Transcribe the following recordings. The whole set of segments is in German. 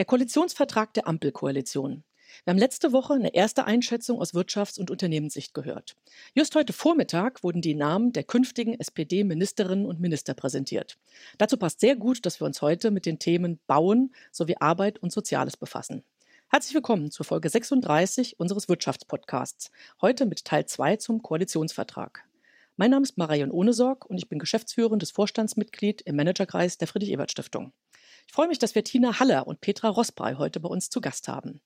Der Koalitionsvertrag der Ampelkoalition. Wir haben letzte Woche eine erste Einschätzung aus Wirtschafts- und Unternehmenssicht gehört. Just heute Vormittag wurden die Namen der künftigen SPD-Ministerinnen und Minister präsentiert. Dazu passt sehr gut, dass wir uns heute mit den Themen Bauen sowie Arbeit und Soziales befassen. Herzlich willkommen zur Folge 36 unseres Wirtschaftspodcasts. Heute mit Teil 2 zum Koalitionsvertrag. Mein Name ist Marion Ohnesorg und ich bin geschäftsführendes Vorstandsmitglied im Managerkreis der Friedrich-Ebert-Stiftung. Ich freue mich, dass wir Tina Haller und Petra Rossbrei heute bei uns zu Gast haben.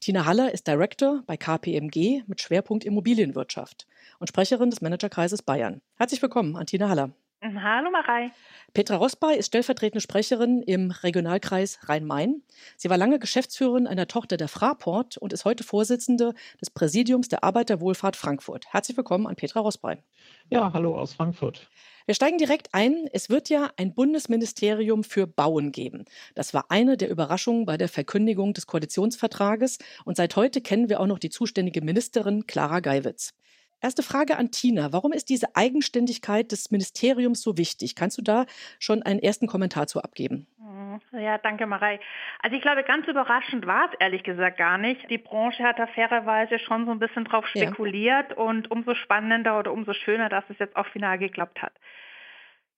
Tina Haller ist Director bei KPMG mit Schwerpunkt Immobilienwirtschaft und Sprecherin des Managerkreises Bayern. Herzlich willkommen an Tina Haller. Hallo Marei. Petra Rossbay ist stellvertretende Sprecherin im Regionalkreis Rhein-Main. Sie war lange Geschäftsführerin einer Tochter der Fraport und ist heute Vorsitzende des Präsidiums der Arbeiterwohlfahrt Frankfurt. Herzlich willkommen an Petra Rossbay. Ja, hallo aus Frankfurt. Wir steigen direkt ein. Es wird ja ein Bundesministerium für Bauen geben. Das war eine der Überraschungen bei der Verkündigung des Koalitionsvertrages. Und seit heute kennen wir auch noch die zuständige Ministerin Clara Geiwitz. Erste Frage an Tina. Warum ist diese Eigenständigkeit des Ministeriums so wichtig? Kannst du da schon einen ersten Kommentar zu abgeben? Ja, danke, Marei. Also ich glaube, ganz überraschend war es ehrlich gesagt gar nicht. Die Branche hat da fairerweise schon so ein bisschen drauf spekuliert ja. und umso spannender oder umso schöner, dass es jetzt auch final geklappt hat.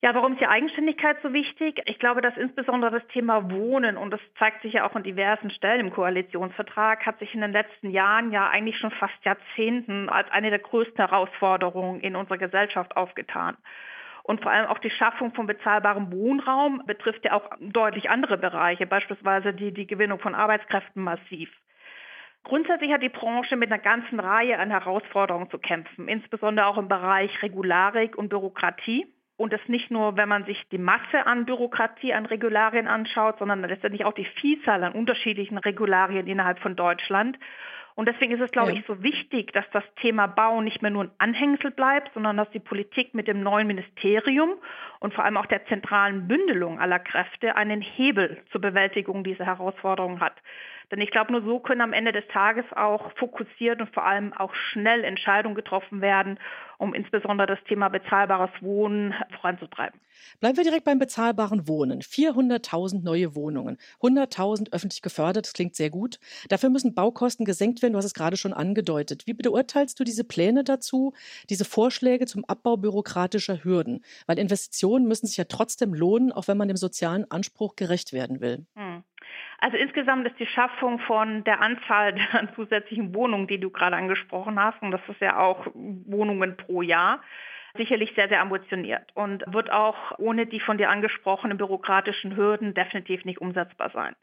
Ja, warum ist die Eigenständigkeit so wichtig? Ich glaube, dass insbesondere das Thema Wohnen, und das zeigt sich ja auch an diversen Stellen im Koalitionsvertrag, hat sich in den letzten Jahren, ja eigentlich schon fast Jahrzehnten als eine der größten Herausforderungen in unserer Gesellschaft aufgetan. Und vor allem auch die Schaffung von bezahlbarem Wohnraum betrifft ja auch deutlich andere Bereiche, beispielsweise die, die Gewinnung von Arbeitskräften massiv. Grundsätzlich hat die Branche mit einer ganzen Reihe an Herausforderungen zu kämpfen, insbesondere auch im Bereich Regularik und Bürokratie. Und das nicht nur, wenn man sich die Masse an Bürokratie, an Regularien anschaut, sondern letztendlich auch die Vielzahl an unterschiedlichen Regularien innerhalb von Deutschland. Und deswegen ist es, glaube ja. ich, so wichtig, dass das Thema Bau nicht mehr nur ein Anhängsel bleibt, sondern dass die Politik mit dem neuen Ministerium und vor allem auch der zentralen Bündelung aller Kräfte einen Hebel zur Bewältigung dieser Herausforderungen hat. Denn ich glaube, nur so können am Ende des Tages auch fokussiert und vor allem auch schnell Entscheidungen getroffen werden, um insbesondere das Thema bezahlbares Wohnen voranzutreiben. Bleiben wir direkt beim bezahlbaren Wohnen. 400.000 neue Wohnungen, 100.000 öffentlich gefördert, das klingt sehr gut. Dafür müssen Baukosten gesenkt werden, du hast es gerade schon angedeutet. Wie beurteilst du diese Pläne dazu, diese Vorschläge zum Abbau bürokratischer Hürden? Weil Investitionen müssen sich ja trotzdem lohnen, auch wenn man dem sozialen Anspruch gerecht werden will. Hm. Also insgesamt ist die Schaffung von der Anzahl an zusätzlichen Wohnungen, die du gerade angesprochen hast, und das ist ja auch Wohnungen pro Jahr, sicherlich sehr, sehr ambitioniert und wird auch ohne die von dir angesprochenen bürokratischen Hürden definitiv nicht umsetzbar sein.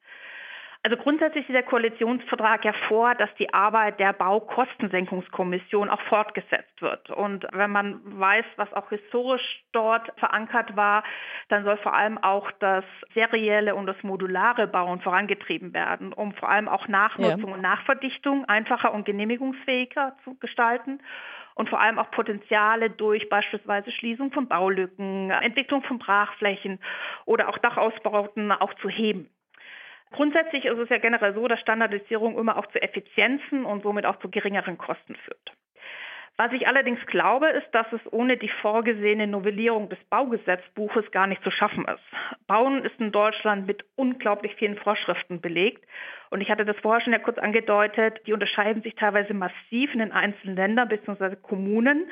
Also grundsätzlich sieht der Koalitionsvertrag ja vor, dass die Arbeit der Baukostensenkungskommission auch fortgesetzt wird. Und wenn man weiß, was auch historisch dort verankert war, dann soll vor allem auch das serielle und das modulare Bauen vorangetrieben werden, um vor allem auch Nachnutzung ja. und Nachverdichtung einfacher und genehmigungsfähiger zu gestalten und vor allem auch Potenziale durch beispielsweise Schließung von Baulücken, Entwicklung von Brachflächen oder auch Dachausbauten auch zu heben. Grundsätzlich ist es ja generell so, dass Standardisierung immer auch zu Effizienzen und somit auch zu geringeren Kosten führt. Was ich allerdings glaube, ist, dass es ohne die vorgesehene Novellierung des Baugesetzbuches gar nicht zu schaffen ist. Bauen ist in Deutschland mit unglaublich vielen Vorschriften belegt. Und ich hatte das vorher schon ja kurz angedeutet, die unterscheiden sich teilweise massiv in den einzelnen Ländern bzw. Kommunen.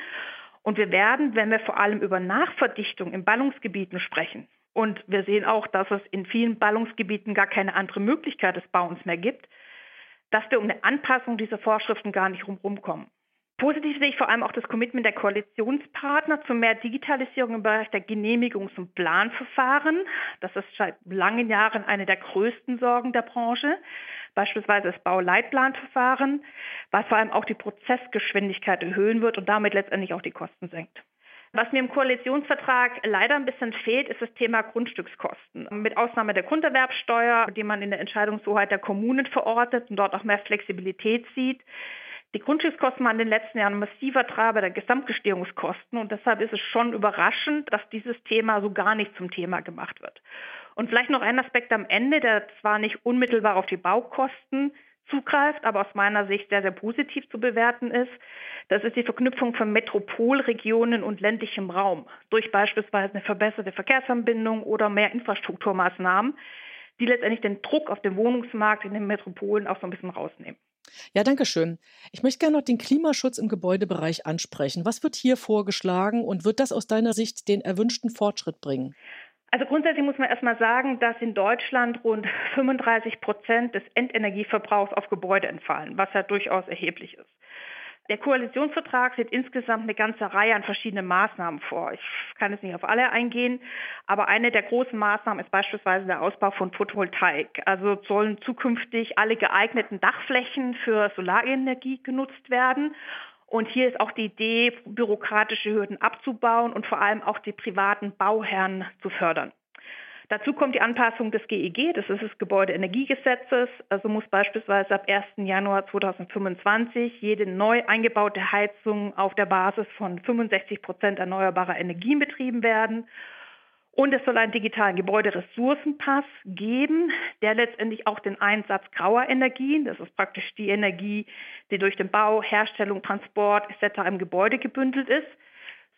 Und wir werden, wenn wir vor allem über Nachverdichtung in Ballungsgebieten sprechen, und wir sehen auch, dass es in vielen Ballungsgebieten gar keine andere Möglichkeit des Bauens mehr gibt, dass wir um eine Anpassung dieser Vorschriften gar nicht rumkommen. Positiv sehe ich vor allem auch das Commitment der Koalitionspartner zu mehr Digitalisierung im Bereich der Genehmigungs- und Planverfahren. Das ist seit langen Jahren eine der größten Sorgen der Branche. Beispielsweise das Bauleitplanverfahren, was vor allem auch die Prozessgeschwindigkeit erhöhen wird und damit letztendlich auch die Kosten senkt. Was mir im Koalitionsvertrag leider ein bisschen fehlt, ist das Thema Grundstückskosten. Mit Ausnahme der Grunderwerbsteuer, die man in der Entscheidungshoheit der Kommunen verortet und dort auch mehr Flexibilität sieht. Die Grundstückskosten waren in den letzten Jahren massiver Treiber der Gesamtgestehungskosten und deshalb ist es schon überraschend, dass dieses Thema so gar nicht zum Thema gemacht wird. Und vielleicht noch ein Aspekt am Ende, der zwar nicht unmittelbar auf die Baukosten zugreift, aber aus meiner Sicht sehr, sehr positiv zu bewerten ist. Das ist die Verknüpfung von Metropolregionen und ländlichem Raum durch beispielsweise eine verbesserte Verkehrsanbindung oder mehr Infrastrukturmaßnahmen. die letztendlich den Druck auf den Wohnungsmarkt in den Metropolen auch so ein bisschen rausnehmen. Ja, danke schön. Ich möchte gerne noch den Klimaschutz im Gebäudebereich ansprechen. Was wird hier vorgeschlagen und wird das aus deiner Sicht den erwünschten Fortschritt bringen? Also grundsätzlich muss man erstmal sagen, dass in Deutschland rund 35 Prozent des Endenergieverbrauchs auf Gebäude entfallen, was ja durchaus erheblich ist. Der Koalitionsvertrag sieht insgesamt eine ganze Reihe an verschiedenen Maßnahmen vor. Ich kann jetzt nicht auf alle eingehen, aber eine der großen Maßnahmen ist beispielsweise der Ausbau von Photovoltaik. Also sollen zukünftig alle geeigneten Dachflächen für Solarenergie genutzt werden. Und hier ist auch die Idee, bürokratische Hürden abzubauen und vor allem auch die privaten Bauherren zu fördern. Dazu kommt die Anpassung des GEG, das ist des Gebäudeenergiegesetzes. Also muss beispielsweise ab 1. Januar 2025 jede neu eingebaute Heizung auf der Basis von 65 Prozent erneuerbarer Energien betrieben werden. Und es soll einen digitalen Gebäuderessourcenpass geben, der letztendlich auch den Einsatz grauer Energien, das ist praktisch die Energie, die durch den Bau, Herstellung, Transport etc. im Gebäude gebündelt ist,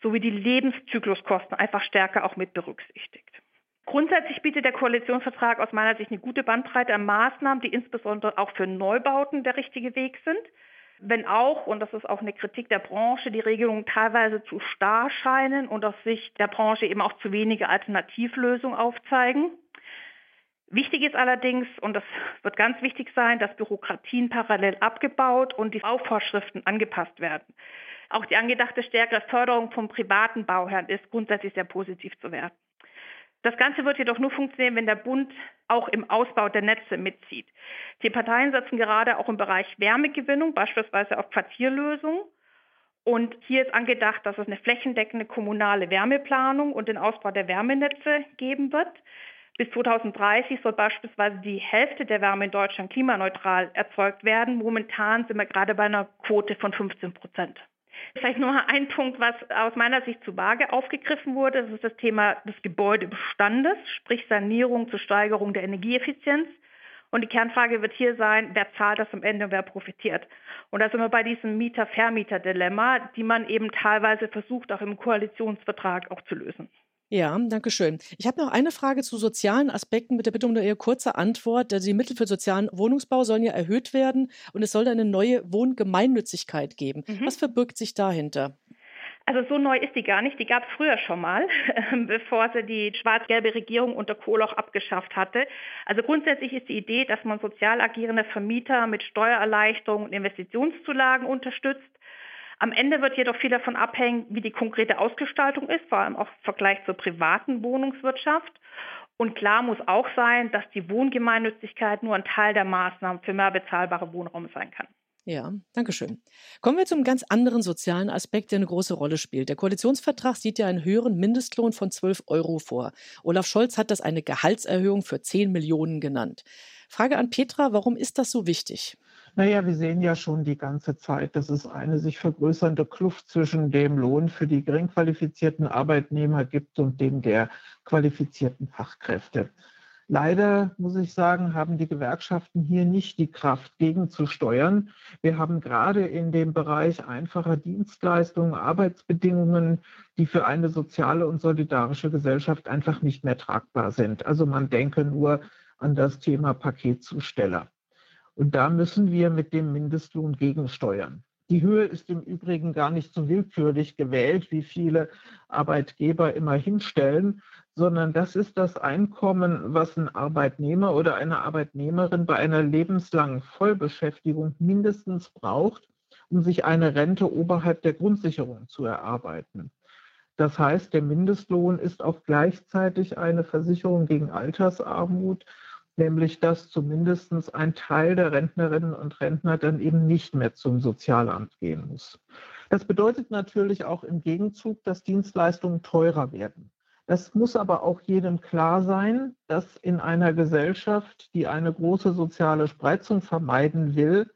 sowie die Lebenszykluskosten einfach stärker auch mit berücksichtigt. Grundsätzlich bietet der Koalitionsvertrag aus meiner Sicht eine gute Bandbreite an Maßnahmen, die insbesondere auch für Neubauten der richtige Weg sind. Wenn auch, und das ist auch eine Kritik der Branche, die Regelungen teilweise zu starr scheinen und aus Sicht der Branche eben auch zu wenige Alternativlösungen aufzeigen. Wichtig ist allerdings, und das wird ganz wichtig sein, dass Bürokratien parallel abgebaut und die Bauvorschriften angepasst werden. Auch die angedachte stärkere Förderung von privaten Bauherren ist grundsätzlich sehr positiv zu werten. Das Ganze wird jedoch nur funktionieren, wenn der Bund auch im Ausbau der Netze mitzieht. Die Parteien setzen gerade auch im Bereich Wärmegewinnung, beispielsweise auf Quartierlösungen. Und hier ist angedacht, dass es eine flächendeckende kommunale Wärmeplanung und den Ausbau der Wärmenetze geben wird. Bis 2030 soll beispielsweise die Hälfte der Wärme in Deutschland klimaneutral erzeugt werden. Momentan sind wir gerade bei einer Quote von 15 Prozent. Vielleicht nur ein Punkt, was aus meiner Sicht zu vage aufgegriffen wurde, das ist das Thema des Gebäudebestandes, sprich Sanierung zur Steigerung der Energieeffizienz. Und die Kernfrage wird hier sein, wer zahlt das am Ende und wer profitiert. Und da sind wir bei diesem Mieter-Vermieter-Dilemma, die man eben teilweise versucht, auch im Koalitionsvertrag auch zu lösen. Ja, danke schön. Ich habe noch eine Frage zu sozialen Aspekten mit der Bitte um eine kurze Antwort. Die Mittel für sozialen Wohnungsbau sollen ja erhöht werden und es soll eine neue Wohngemeinnützigkeit geben. Mhm. Was verbirgt sich dahinter? Also so neu ist die gar nicht. Die gab es früher schon mal, bevor sie die schwarz-gelbe Regierung unter Kohl auch abgeschafft hatte. Also grundsätzlich ist die Idee, dass man sozial agierende Vermieter mit Steuererleichterungen und Investitionszulagen unterstützt. Am Ende wird jedoch viel davon abhängen, wie die konkrete Ausgestaltung ist, vor allem auch im Vergleich zur privaten Wohnungswirtschaft. Und klar muss auch sein, dass die Wohngemeinnützigkeit nur ein Teil der Maßnahmen für mehr bezahlbare Wohnraum sein kann. Ja, danke schön. Kommen wir zum ganz anderen sozialen Aspekt, der eine große Rolle spielt. Der Koalitionsvertrag sieht ja einen höheren Mindestlohn von 12 Euro vor. Olaf Scholz hat das eine Gehaltserhöhung für 10 Millionen genannt. Frage an Petra, warum ist das so wichtig? Naja, wir sehen ja schon die ganze Zeit, dass es eine sich vergrößernde Kluft zwischen dem Lohn für die gering qualifizierten Arbeitnehmer gibt und dem der qualifizierten Fachkräfte. Leider, muss ich sagen, haben die Gewerkschaften hier nicht die Kraft, gegenzusteuern. Wir haben gerade in dem Bereich einfacher Dienstleistungen, Arbeitsbedingungen, die für eine soziale und solidarische Gesellschaft einfach nicht mehr tragbar sind. Also man denke nur an das Thema Paketzusteller. Und da müssen wir mit dem Mindestlohn gegensteuern. Die Höhe ist im Übrigen gar nicht so willkürlich gewählt, wie viele Arbeitgeber immer hinstellen, sondern das ist das Einkommen, was ein Arbeitnehmer oder eine Arbeitnehmerin bei einer lebenslangen Vollbeschäftigung mindestens braucht, um sich eine Rente oberhalb der Grundsicherung zu erarbeiten. Das heißt, der Mindestlohn ist auch gleichzeitig eine Versicherung gegen Altersarmut nämlich dass zumindest ein Teil der Rentnerinnen und Rentner dann eben nicht mehr zum Sozialamt gehen muss. Das bedeutet natürlich auch im Gegenzug, dass Dienstleistungen teurer werden. Das muss aber auch jedem klar sein, dass in einer Gesellschaft, die eine große soziale Spreizung vermeiden will,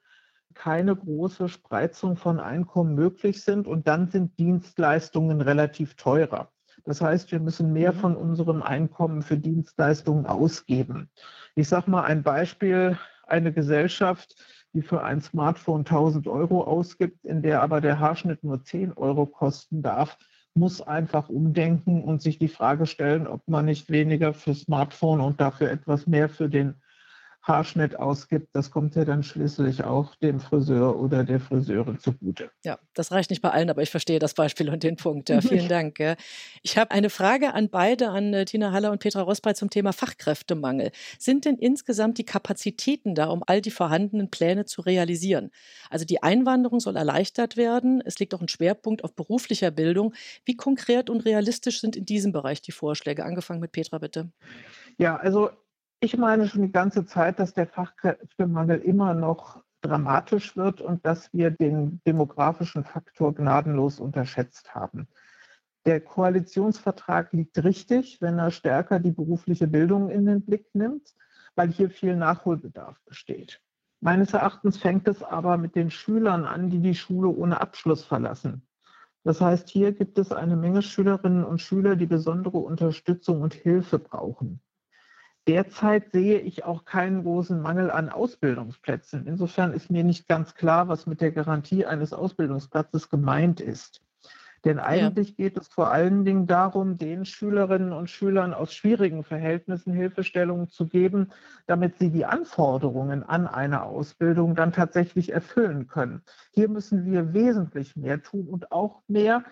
keine große Spreizung von Einkommen möglich sind und dann sind Dienstleistungen relativ teurer. Das heißt, wir müssen mehr mhm. von unserem Einkommen für Dienstleistungen ausgeben. Ich sage mal ein Beispiel, eine Gesellschaft, die für ein Smartphone 1000 Euro ausgibt, in der aber der Haarschnitt nur 10 Euro kosten darf, muss einfach umdenken und sich die Frage stellen, ob man nicht weniger für Smartphone und dafür etwas mehr für den Haarschnitt ausgibt, das kommt ja dann schließlich auch dem Friseur oder der Friseurin zugute. Ja, das reicht nicht bei allen, aber ich verstehe das Beispiel und den Punkt. Ja, vielen Dank. Ich habe eine Frage an beide, an äh, Tina Haller und Petra Rosbreit zum Thema Fachkräftemangel. Sind denn insgesamt die Kapazitäten da, um all die vorhandenen Pläne zu realisieren? Also die Einwanderung soll erleichtert werden. Es liegt auch ein Schwerpunkt auf beruflicher Bildung. Wie konkret und realistisch sind in diesem Bereich die Vorschläge? Angefangen mit Petra, bitte. Ja, also ich meine schon die ganze Zeit, dass der Fachkräftemangel immer noch dramatisch wird und dass wir den demografischen Faktor gnadenlos unterschätzt haben. Der Koalitionsvertrag liegt richtig, wenn er stärker die berufliche Bildung in den Blick nimmt, weil hier viel Nachholbedarf besteht. Meines Erachtens fängt es aber mit den Schülern an, die die Schule ohne Abschluss verlassen. Das heißt, hier gibt es eine Menge Schülerinnen und Schüler, die besondere Unterstützung und Hilfe brauchen. Derzeit sehe ich auch keinen großen Mangel an Ausbildungsplätzen. Insofern ist mir nicht ganz klar, was mit der Garantie eines Ausbildungsplatzes gemeint ist. Denn eigentlich ja. geht es vor allen Dingen darum, den Schülerinnen und Schülern aus schwierigen Verhältnissen Hilfestellungen zu geben, damit sie die Anforderungen an eine Ausbildung dann tatsächlich erfüllen können. Hier müssen wir wesentlich mehr tun und auch mehr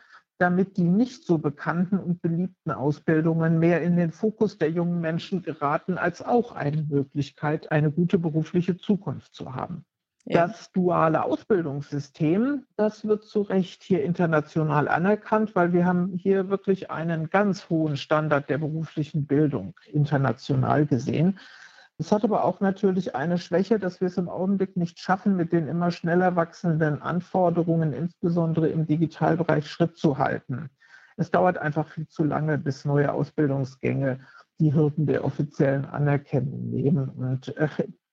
damit die nicht so bekannten und beliebten Ausbildungen mehr in den Fokus der jungen Menschen geraten, als auch eine Möglichkeit, eine gute berufliche Zukunft zu haben. Ja. Das duale Ausbildungssystem, das wird zu Recht hier international anerkannt, weil wir haben hier wirklich einen ganz hohen Standard der beruflichen Bildung international gesehen. Es hat aber auch natürlich eine Schwäche, dass wir es im Augenblick nicht schaffen, mit den immer schneller wachsenden Anforderungen, insbesondere im Digitalbereich, Schritt zu halten. Es dauert einfach viel zu lange, bis neue Ausbildungsgänge die Hürden der offiziellen Anerkennung nehmen. Und äh,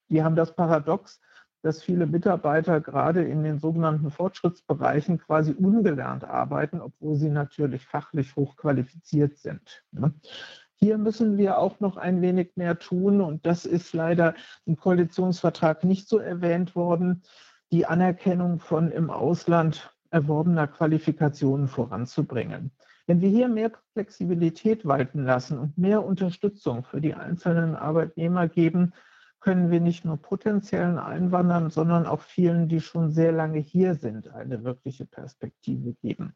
die haben das Paradox, dass viele Mitarbeiter gerade in den sogenannten Fortschrittsbereichen quasi ungelernt arbeiten, obwohl sie natürlich fachlich hochqualifiziert sind. Ne? Hier müssen wir auch noch ein wenig mehr tun und das ist leider im Koalitionsvertrag nicht so erwähnt worden, die Anerkennung von im Ausland erworbener Qualifikationen voranzubringen. Wenn wir hier mehr Flexibilität walten lassen und mehr Unterstützung für die einzelnen Arbeitnehmer geben, können wir nicht nur potenziellen Einwanderern, sondern auch vielen, die schon sehr lange hier sind, eine wirkliche Perspektive geben.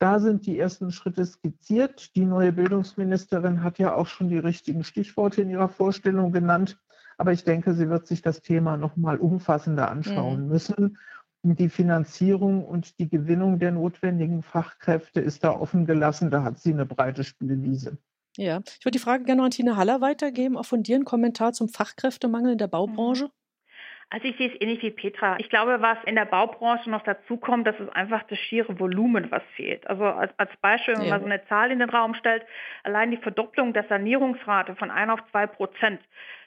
Da sind die ersten Schritte skizziert. Die neue Bildungsministerin hat ja auch schon die richtigen Stichworte in ihrer Vorstellung genannt. Aber ich denke, sie wird sich das Thema noch mal umfassender anschauen mhm. müssen. Und die Finanzierung und die Gewinnung der notwendigen Fachkräfte ist da offen gelassen. Da hat sie eine breite Spielwiese. Ja, ich würde die Frage gerne an Tina Haller weitergeben. Auch von dir ein Kommentar zum Fachkräftemangel in der Baubranche. Also ich sehe es ähnlich wie Petra. Ich glaube, was in der Baubranche noch dazu kommt, das ist einfach das schiere Volumen, was fehlt. Also als, als Beispiel, wenn man so eine Zahl in den Raum stellt, allein die Verdopplung der Sanierungsrate von 1 auf 2 Prozent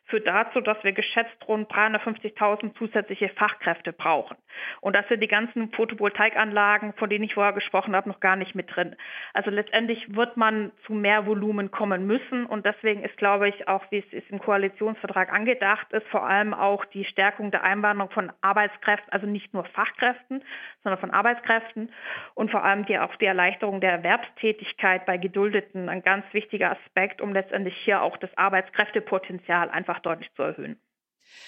führt dazu, dass wir geschätzt rund 350.000 zusätzliche Fachkräfte brauchen. Und das sind die ganzen Photovoltaikanlagen, von denen ich vorher gesprochen habe, noch gar nicht mit drin. Also letztendlich wird man zu mehr Volumen kommen müssen. Und deswegen ist, glaube ich, auch, wie es im Koalitionsvertrag angedacht ist, vor allem auch die Stärkung der Einwanderung von Arbeitskräften, also nicht nur Fachkräften, sondern von Arbeitskräften und vor allem die, auch die Erleichterung der Erwerbstätigkeit bei Geduldeten ein ganz wichtiger Aspekt, um letztendlich hier auch das Arbeitskräftepotenzial einfach einfach deutlich zu erhöhen.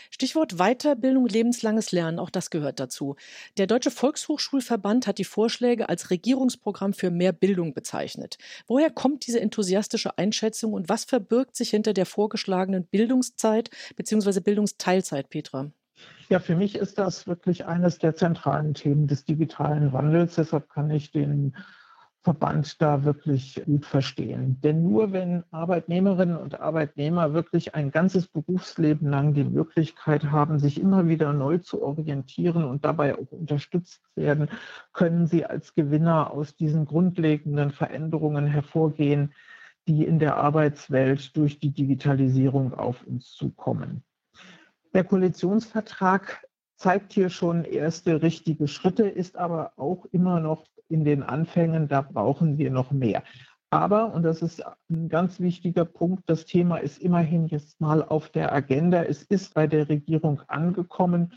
Stichwort Weiterbildung, lebenslanges Lernen, auch das gehört dazu. Der Deutsche Volkshochschulverband hat die Vorschläge als Regierungsprogramm für mehr Bildung bezeichnet. Woher kommt diese enthusiastische Einschätzung und was verbirgt sich hinter der vorgeschlagenen Bildungszeit bzw. Bildungsteilzeit, Petra? Ja, für mich ist das wirklich eines der zentralen Themen des digitalen Wandels. Deshalb kann ich den Verband da wirklich gut verstehen. Denn nur wenn Arbeitnehmerinnen und Arbeitnehmer wirklich ein ganzes Berufsleben lang die Möglichkeit haben, sich immer wieder neu zu orientieren und dabei auch unterstützt werden, können sie als Gewinner aus diesen grundlegenden Veränderungen hervorgehen, die in der Arbeitswelt durch die Digitalisierung auf uns zukommen. Der Koalitionsvertrag zeigt hier schon erste richtige Schritte, ist aber auch immer noch in den Anfängen, da brauchen wir noch mehr. Aber, und das ist ein ganz wichtiger Punkt, das Thema ist immerhin jetzt mal auf der Agenda. Es ist bei der Regierung angekommen.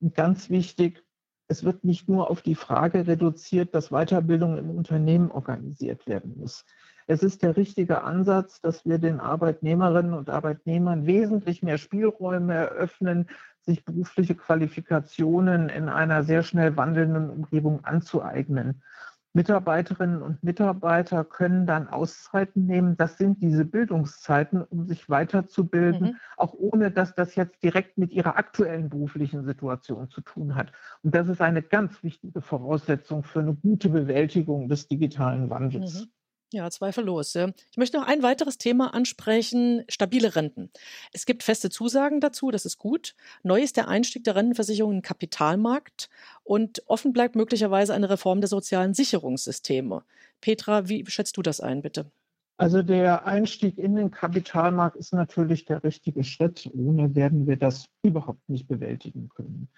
Und ganz wichtig, es wird nicht nur auf die Frage reduziert, dass Weiterbildung im Unternehmen organisiert werden muss. Es ist der richtige Ansatz, dass wir den Arbeitnehmerinnen und Arbeitnehmern wesentlich mehr Spielräume eröffnen, sich berufliche Qualifikationen in einer sehr schnell wandelnden Umgebung anzueignen. Mitarbeiterinnen und Mitarbeiter können dann Auszeiten nehmen. Das sind diese Bildungszeiten, um sich weiterzubilden, mhm. auch ohne dass das jetzt direkt mit ihrer aktuellen beruflichen Situation zu tun hat. Und das ist eine ganz wichtige Voraussetzung für eine gute Bewältigung des digitalen Wandels. Mhm. Ja, zweifellos. Ich möchte noch ein weiteres Thema ansprechen, stabile Renten. Es gibt feste Zusagen dazu, das ist gut. Neu ist der Einstieg der Rentenversicherung in den Kapitalmarkt und offen bleibt möglicherweise eine Reform der sozialen Sicherungssysteme. Petra, wie schätzt du das ein, bitte? Also der Einstieg in den Kapitalmarkt ist natürlich der richtige Schritt. Ohne werden wir das überhaupt nicht bewältigen können.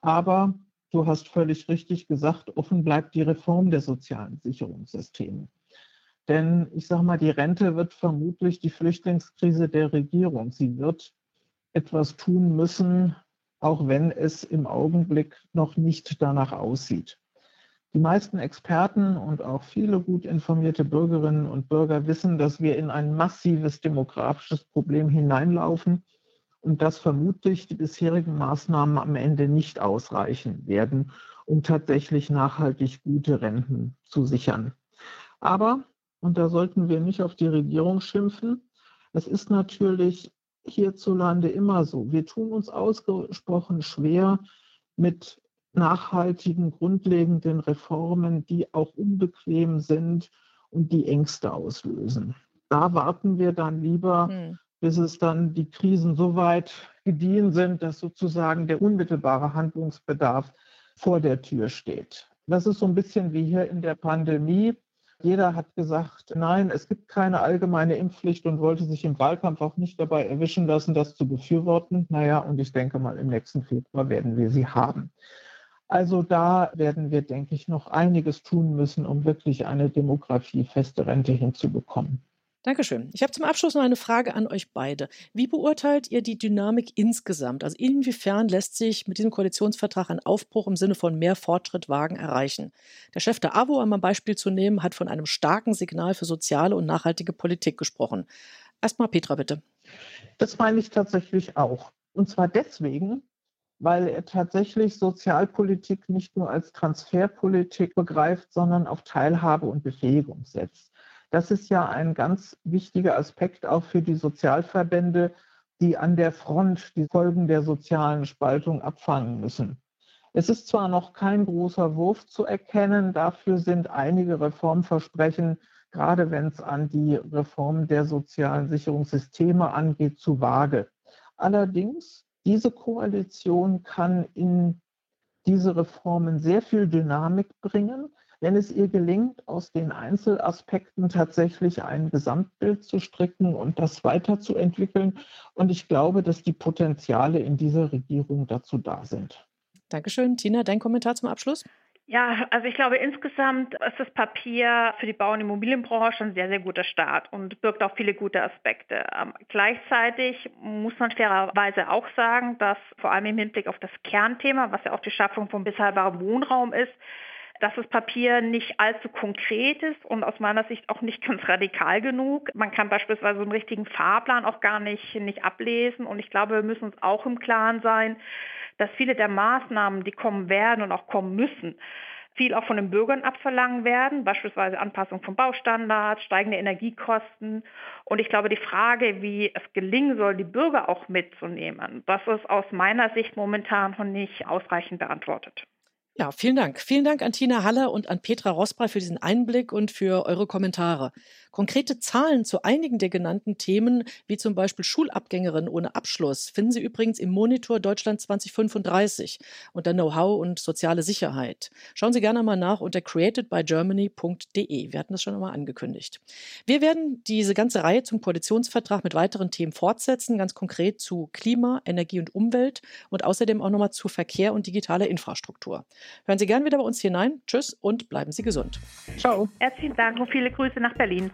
Aber du hast völlig richtig gesagt, offen bleibt die Reform der sozialen Sicherungssysteme. Denn ich sage mal, die Rente wird vermutlich die Flüchtlingskrise der Regierung. Sie wird etwas tun müssen, auch wenn es im Augenblick noch nicht danach aussieht. Die meisten Experten und auch viele gut informierte Bürgerinnen und Bürger wissen, dass wir in ein massives demografisches Problem hineinlaufen und dass vermutlich die bisherigen Maßnahmen am Ende nicht ausreichen werden, um tatsächlich nachhaltig gute Renten zu sichern. Aber und da sollten wir nicht auf die Regierung schimpfen. Es ist natürlich hierzulande immer so. Wir tun uns ausgesprochen schwer mit nachhaltigen, grundlegenden Reformen, die auch unbequem sind und die Ängste auslösen. Da warten wir dann lieber, hm. bis es dann die Krisen so weit gediehen sind, dass sozusagen der unmittelbare Handlungsbedarf vor der Tür steht. Das ist so ein bisschen wie hier in der Pandemie. Jeder hat gesagt, nein, es gibt keine allgemeine Impfpflicht und wollte sich im Wahlkampf auch nicht dabei erwischen lassen, das zu befürworten. Naja, und ich denke mal, im nächsten Februar werden wir sie haben. Also da werden wir, denke ich, noch einiges tun müssen, um wirklich eine demografiefeste Rente hinzubekommen. Dankeschön. Ich habe zum Abschluss noch eine Frage an euch beide. Wie beurteilt ihr die Dynamik insgesamt? Also inwiefern lässt sich mit diesem Koalitionsvertrag ein Aufbruch im Sinne von mehr Fortschritt wagen erreichen? Der Chef der AWO, um ein Beispiel zu nehmen, hat von einem starken Signal für soziale und nachhaltige Politik gesprochen. Erstmal Petra, bitte. Das meine ich tatsächlich auch. Und zwar deswegen, weil er tatsächlich Sozialpolitik nicht nur als Transferpolitik begreift, sondern auf Teilhabe und Befähigung setzt. Das ist ja ein ganz wichtiger Aspekt auch für die Sozialverbände, die an der Front die Folgen der sozialen Spaltung abfangen müssen. Es ist zwar noch kein großer Wurf zu erkennen, dafür sind einige Reformversprechen, gerade wenn es an die Reform der sozialen Sicherungssysteme angeht, zu vage. Allerdings, diese Koalition kann in diese Reformen sehr viel Dynamik bringen wenn es ihr gelingt, aus den Einzelaspekten tatsächlich ein Gesamtbild zu stricken und das weiterzuentwickeln. Und ich glaube, dass die Potenziale in dieser Regierung dazu da sind. Dankeschön. Tina, dein Kommentar zum Abschluss? Ja, also ich glaube insgesamt ist das Papier für die Bau- und Immobilienbranche ein sehr, sehr guter Start und birgt auch viele gute Aspekte. Ähm, gleichzeitig muss man fairerweise auch sagen, dass vor allem im Hinblick auf das Kernthema, was ja auch die Schaffung von bezahlbarem Wohnraum ist, dass das Papier nicht allzu konkret ist und aus meiner Sicht auch nicht ganz radikal genug. Man kann beispielsweise einen richtigen Fahrplan auch gar nicht, nicht ablesen und ich glaube, wir müssen uns auch im Klaren sein, dass viele der Maßnahmen, die kommen werden und auch kommen müssen, viel auch von den Bürgern abverlangen werden, beispielsweise Anpassung von Baustandards, steigende Energiekosten. Und ich glaube, die Frage, wie es gelingen soll, die Bürger auch mitzunehmen, das ist aus meiner Sicht momentan noch nicht ausreichend beantwortet. Ja, vielen Dank. Vielen Dank an Tina Haller und an Petra Rosbrei für diesen Einblick und für eure Kommentare. Konkrete Zahlen zu einigen der genannten Themen, wie zum Beispiel Schulabgängerinnen ohne Abschluss, finden Sie übrigens im Monitor Deutschland 2035 unter Know-how und soziale Sicherheit. Schauen Sie gerne mal nach unter createdbygermany.de. Wir hatten das schon einmal angekündigt. Wir werden diese ganze Reihe zum Koalitionsvertrag mit weiteren Themen fortsetzen, ganz konkret zu Klima, Energie und Umwelt und außerdem auch nochmal zu Verkehr und digitaler Infrastruktur. Hören Sie gerne wieder bei uns hinein. Tschüss und bleiben Sie gesund. Ciao. Herzlichen Dank und viele Grüße nach Berlin.